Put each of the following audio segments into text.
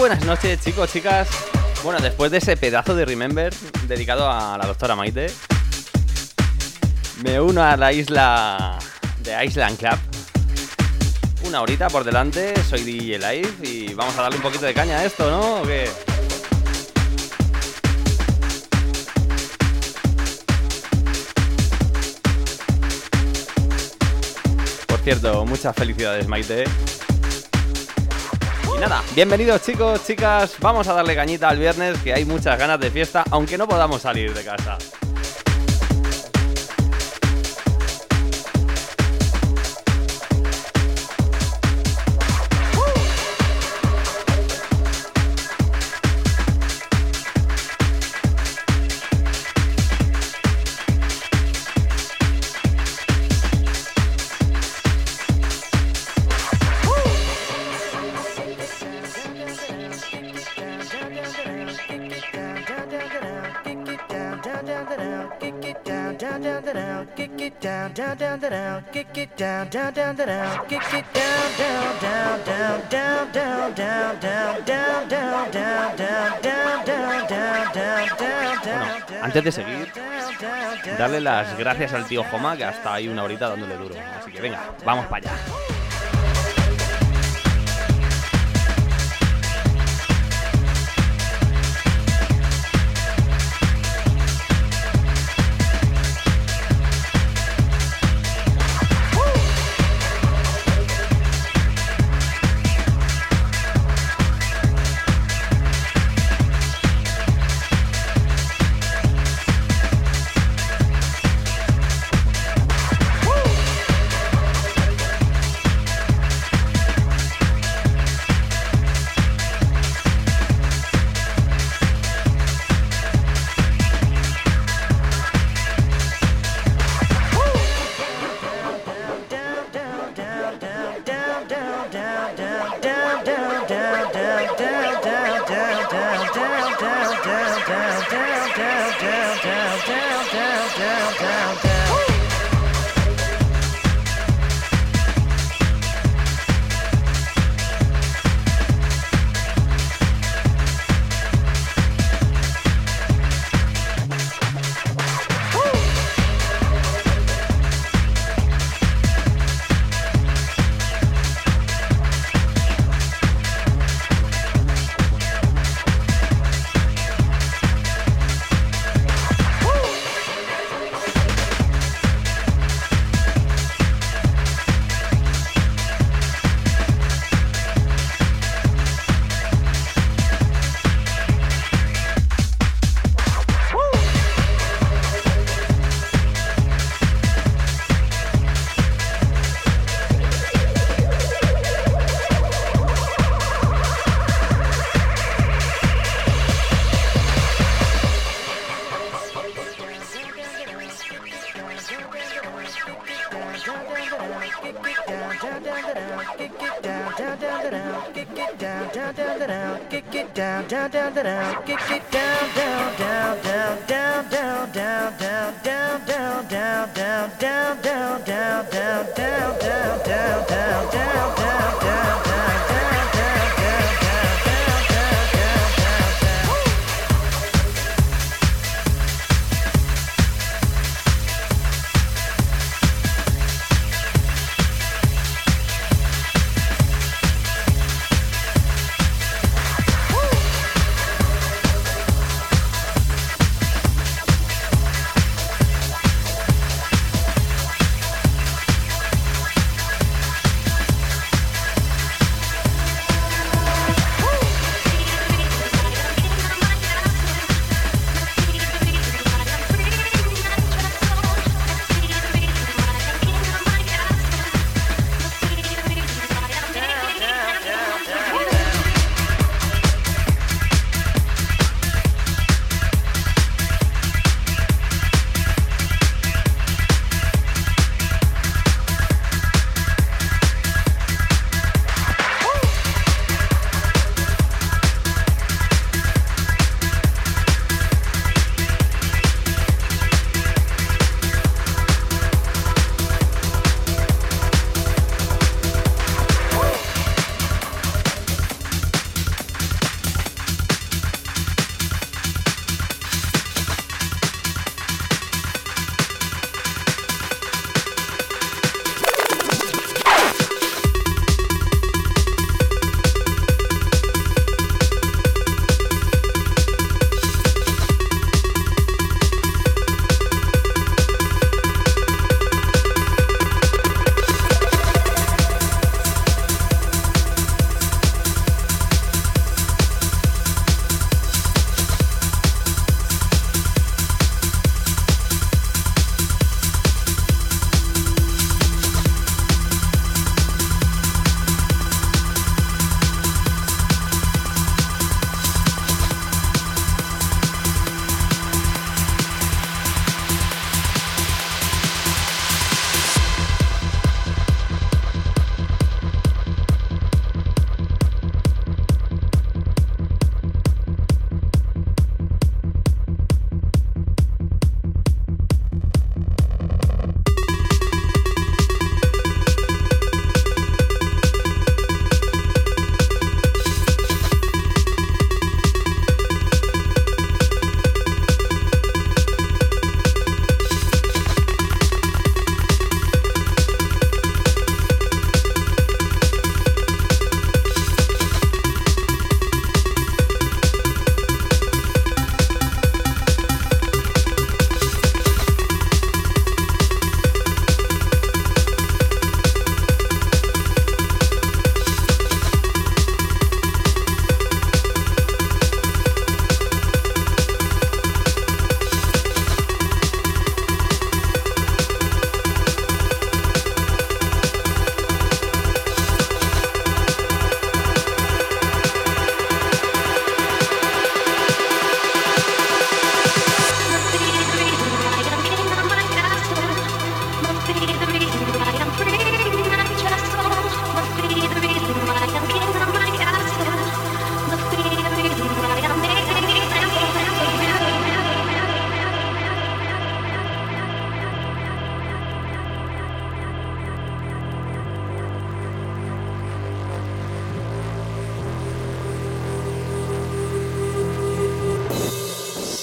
buenas noches, chicos, chicas. Bueno, después de ese pedazo de Remember dedicado a la doctora Maite, me uno a la isla de Island Club. Una horita por delante, soy DJ Live y vamos a darle un poquito de caña a esto, ¿no? ¿O? Por cierto, muchas felicidades, Maite. Nada, bienvenidos chicos, chicas. Vamos a darle cañita al viernes, que hay muchas ganas de fiesta, aunque no podamos salir de casa. Antes de seguir, darle las gracias al tío Joma que hasta ahí una horita dándole duro. Así que venga, vamos para allá. da da, kick.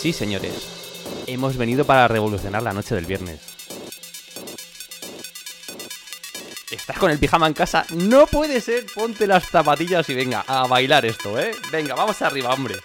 Sí, señores, hemos venido para revolucionar la noche del viernes. ¿Estás con el pijama en casa? No puede ser, ponte las zapatillas y venga, a bailar esto, ¿eh? Venga, vamos arriba, hombre.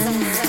friends.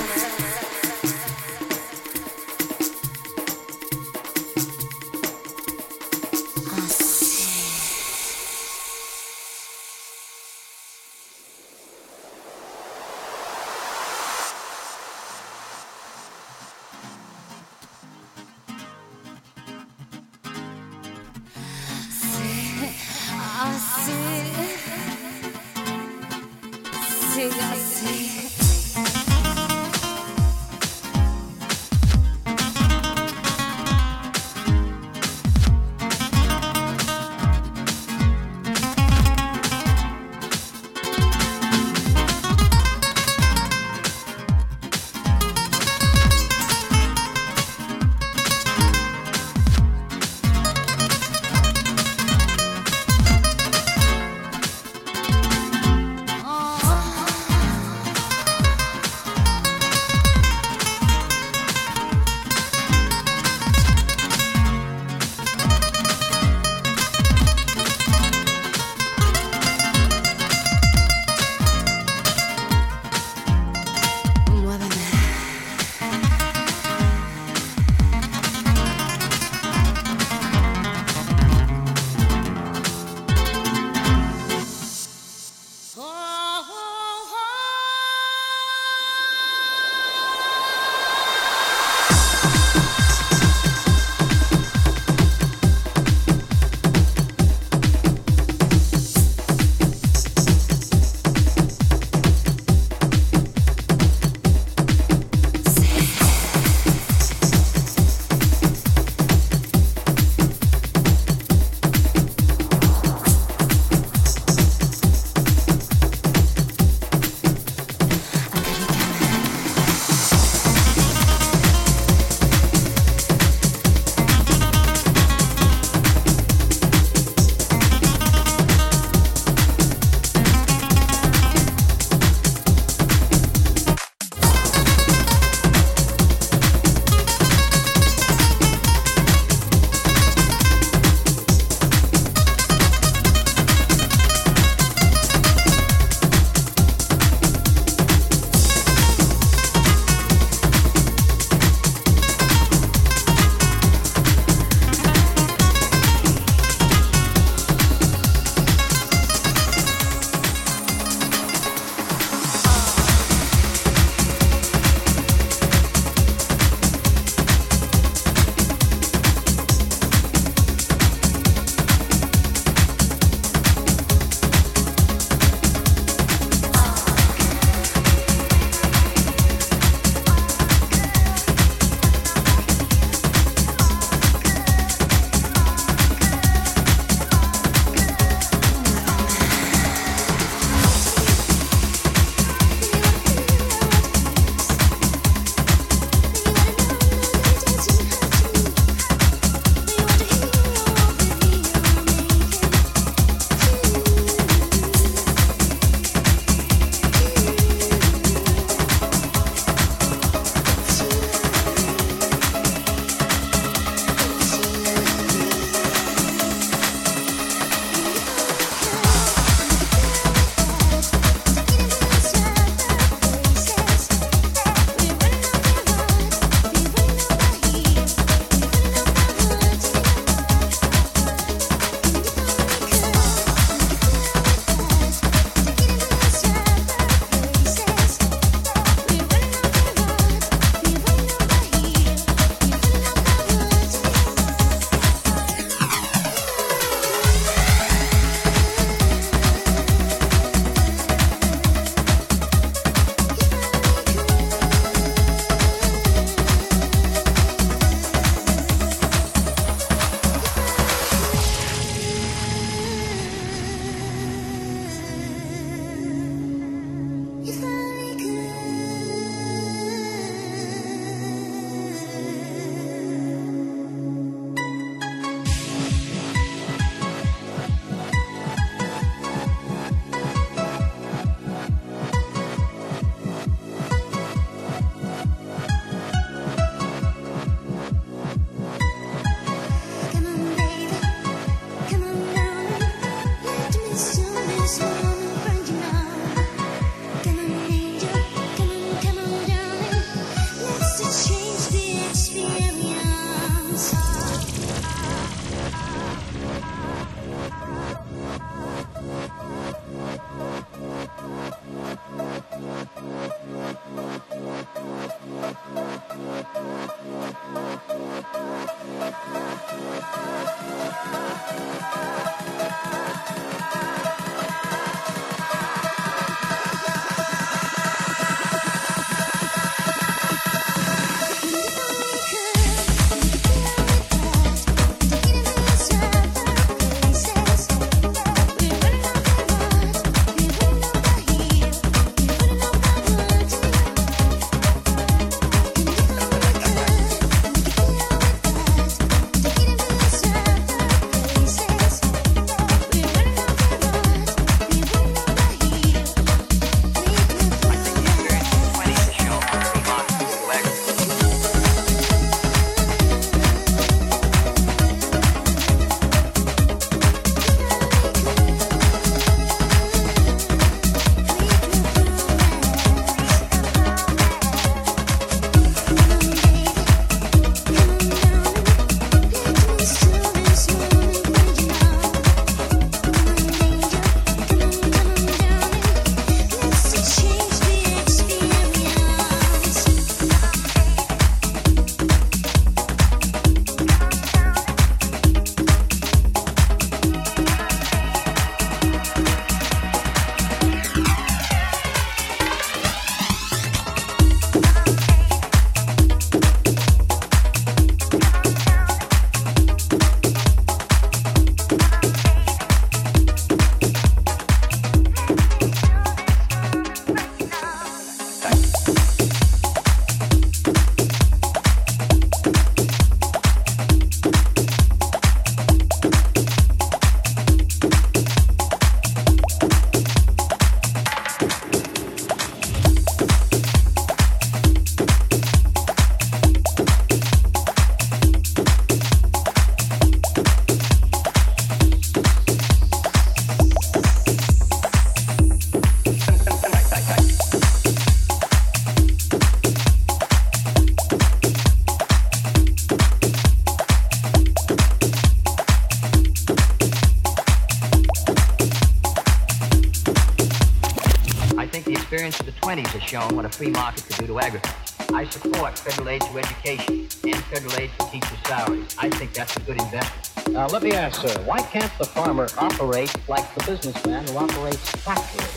Shown what a free market could do to agriculture. I support federal aid to education and federal aid for teacher salaries. I think that's a good investment. Now, let me ask, sir, why can't the farmer operate like the businessman who operates? Factories.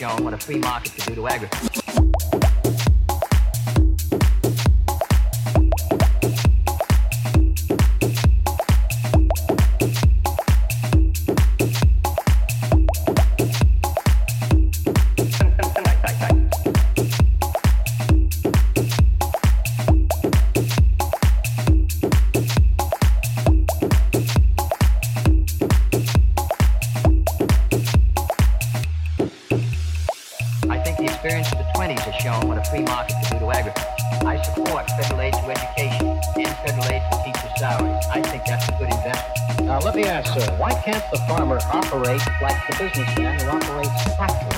Shown what a free market could do to agriculture. can't the farmer operate like the businessman who operates factories?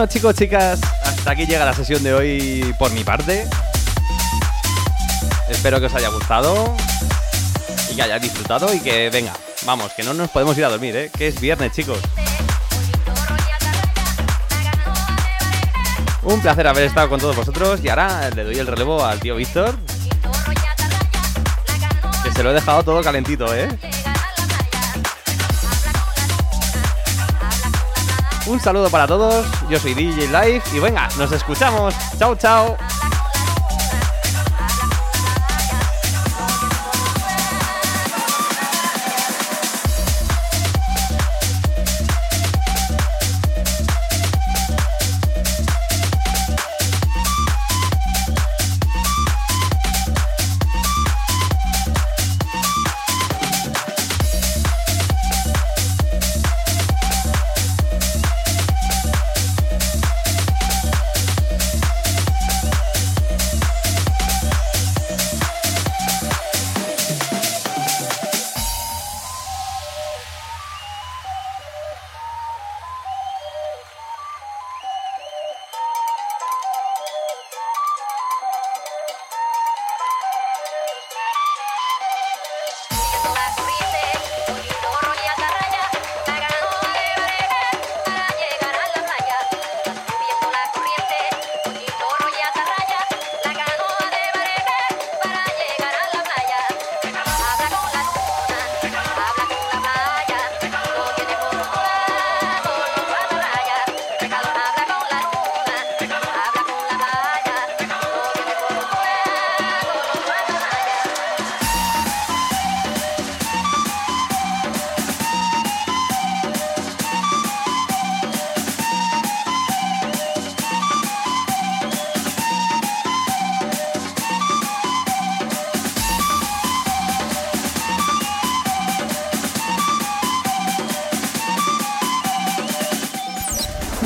Bueno chicos, chicas, hasta aquí llega la sesión de hoy por mi parte. Espero que os haya gustado y que hayáis disfrutado y que venga, vamos, que no nos podemos ir a dormir, ¿eh? Que es viernes, chicos. Un placer haber estado con todos vosotros y ahora le doy el relevo al tío Víctor. Que se lo he dejado todo calentito, ¿eh? Un saludo para todos, yo soy DJ Live y venga, nos escuchamos. Chao, chao.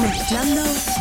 McDonald's.